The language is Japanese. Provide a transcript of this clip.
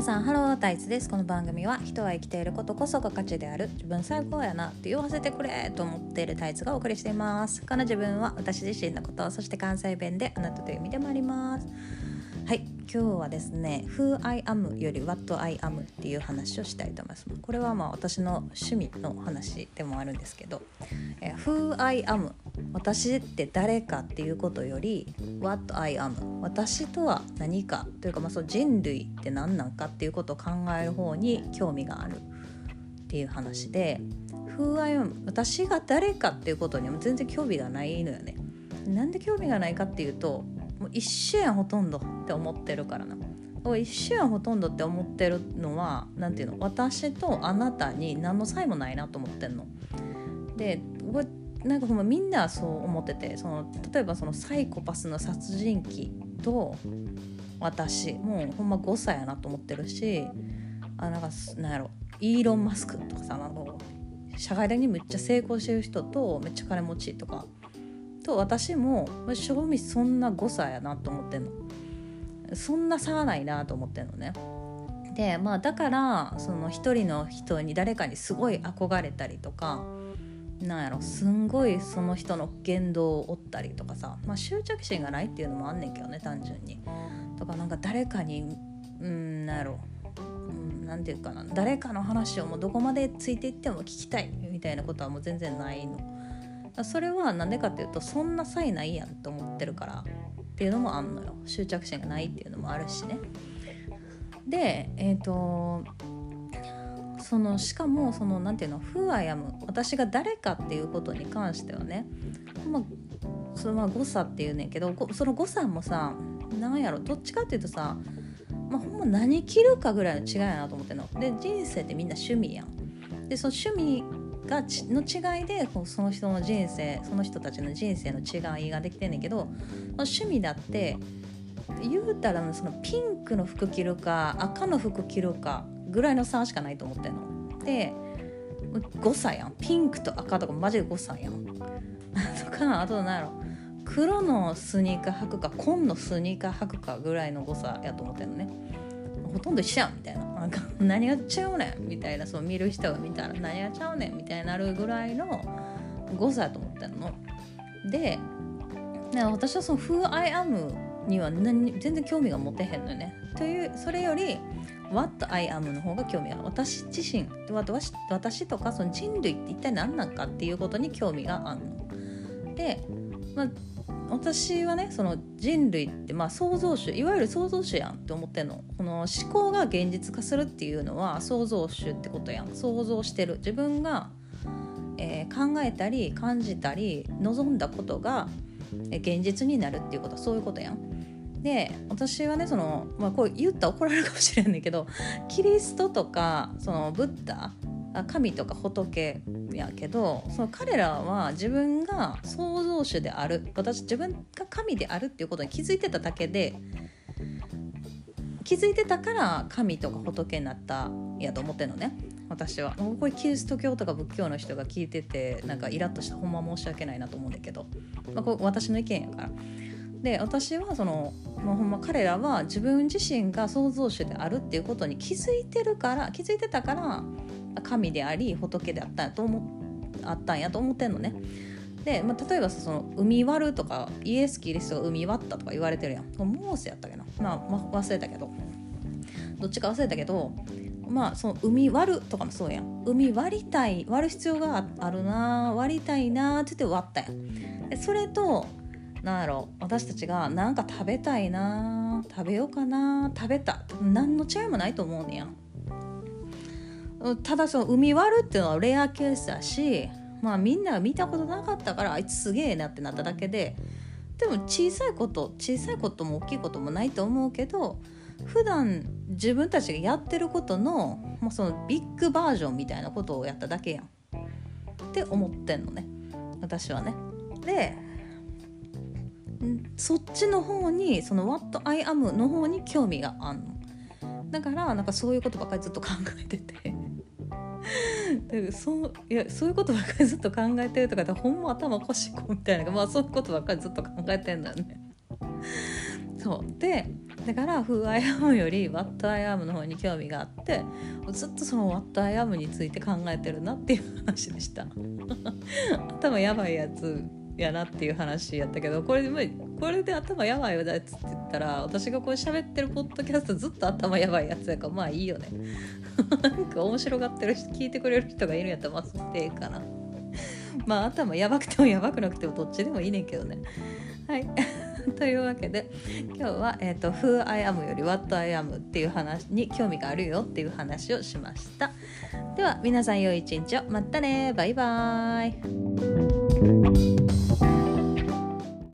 皆さんハロータイツです。この番組は人は生きていることこそが価値である自分最高やなって言わせてくれと思っているタイツがお送りしています。この自分は私自身のことそして関西弁であなたという意味でもあります。はい今日はですね Who I am より What I am っていう話をしたいと思います。これはまあ私の趣味の話でもあるんですけど、え Who I am 私って誰かっていうことより What I am 私とは何かというか、まあ、その人類って何なんかっていうことを考える方に興味があるっていう話で Who I am 私が誰かっていうことにも全然興味がないのよね。なんで興味がないかっていうともう一瞬やほとんどって思ってるからな。一瞬やほとんどって思ってるのは何ていうの私とあなたに何の差異もないなと思ってんの。でなんかほんまみんなそう思っててその例えばそのサイコパスの殺人鬼と私もうほんま誤差やなと思ってるしあなんかなんやろイーロン・マスクとかさなんか社会的にめっちゃ成功してる人とめっちゃ金持ちとかと私も正味そんな誤差やなと思ってんの。そんな差はないなと思ってんのね。でまあだからその一人の人に誰かにすごい憧れたりとかなんやろすんごいその人の言動を追ったりとかさ、まあ、執着心がないっていうのもあんねんけどね単純に。とかなんか誰かにうんなんやろ何て言うかな誰かの話をもうどこまでついていっても聞きたいみたいなことはもう全然ないの。それは何でかっていうとそんな才ないやんと思ってるからっていうのもあんのよ執着心がないっていうのもあるしね。でえっ、ー、とそのしかもその何て言うの「フーアヤム」私が誰かっていうことに関してはね、まあ、そのまあ誤差っていうねんけどその誤差もさなんやろどっちかっていうとさ、まあ、ほんま何着るかぐらいの違いやなと思ってんの。で人生ってみんな趣味やん。でその趣味がの違いでその人の人生その人たちの人生の違いができてんねんけど趣味だって言うたらそのピンクの服着るか赤の服着るかぐらいの差しかないと思ってんの。で誤差やんピンクと赤とかマジで誤差やん。とかあと何やろ黒のスニーカー履くか紺のスニーカー履くかぐらいの誤差やと思ってんのね。ほとんど一緒やんみたいななんか何がちゃうねんみたいなそう見る人が見たら何がちゃうねんみたいになるぐらいの誤差やと思ってんの。で私はその「Who I am」には何全然興味が持てへんのね。というそれより「What I am」の方が興味が私自身私私とかその人類って一体何なんかっていうことに興味があるの。で、まあ、私はねその人類ってまあ創造主いわゆる創造主やんって思ってんのこの思考が現実化するっていうのは創造主ってことやん想像してる自分が、えー、考えたり感じたり望んだことが現実になるっていうことはそういうことやん。で私はねその、まあ、こう言ったら怒られるかもしれないけどキリストとかそのブッダ神とか仏やけどその彼らは自分が創造主である私自分が神であるっていうことに気づいてただけで気づいてたから神とか仏になったやと思ってんのね私はこれキリスト教とか仏教の人が聞いててなんかイラッとしたほんま申し訳ないなと思うんだけど、まあ、これ私の意見やから。で私はその、まあ、ほんま彼らは自分自身が創造主であるっていうことに気づいてるから気づいてたから神であり仏であったんやと思あったんやと思ってんのね。で、まあ、例えばその海割るとかイエス・キリストが海割ったとか言われてるやん。モーセやったっけな、まあ、まあ、忘れたけど。どっちか忘れたけどまあその海割るとかもそうやん。海割りたい割る必要があるな割りたいなって言って割ったやん。でそれとなんやろ。私たちが何か食べたいな食べようかな食べた。何の違いもないと思うねや。ただその海割るっていうのはレアケースだしまあみんなが見たことなかったからあいつすげえなってなっただけで。でも小さいこと小さいことも大きいこともないと思うけど普段自分たちがやってることの、まあ、そのビッグバージョンみたいなことをやっただけやん。って思ってんのね。私はね。でそっちの方にその「What I am」の方に興味があんの。だからなんかそういうことばっかりずっと考えてて。そういやそういうことばっかりずっと考えてるとかってほんま頭おかしいみたいなまあそういうことばっかりずっと考えてんだよね。そう。でだから「Who I am」より「What I am」の方に興味があってずっとその「What I am」について考えてるなっていう話でした。頭やばいやつ。やなっていう話やったけどこれでこれで頭やばいやつって言ったら私がこう喋ってるポッドキャストずっと頭やばいやつやからまあいいよね。なんか面白がってる人聞いてくれる人がいるんやったらまあそってええかな。まあ頭やばくてもやばくなくてもどっちでもいいねんけどね。はい。というわけで今日は、えーと「Who I am」より「What I am」っていう話に興味があるよっていう話をしました。では皆さん良い一日を。またねバイバーイ。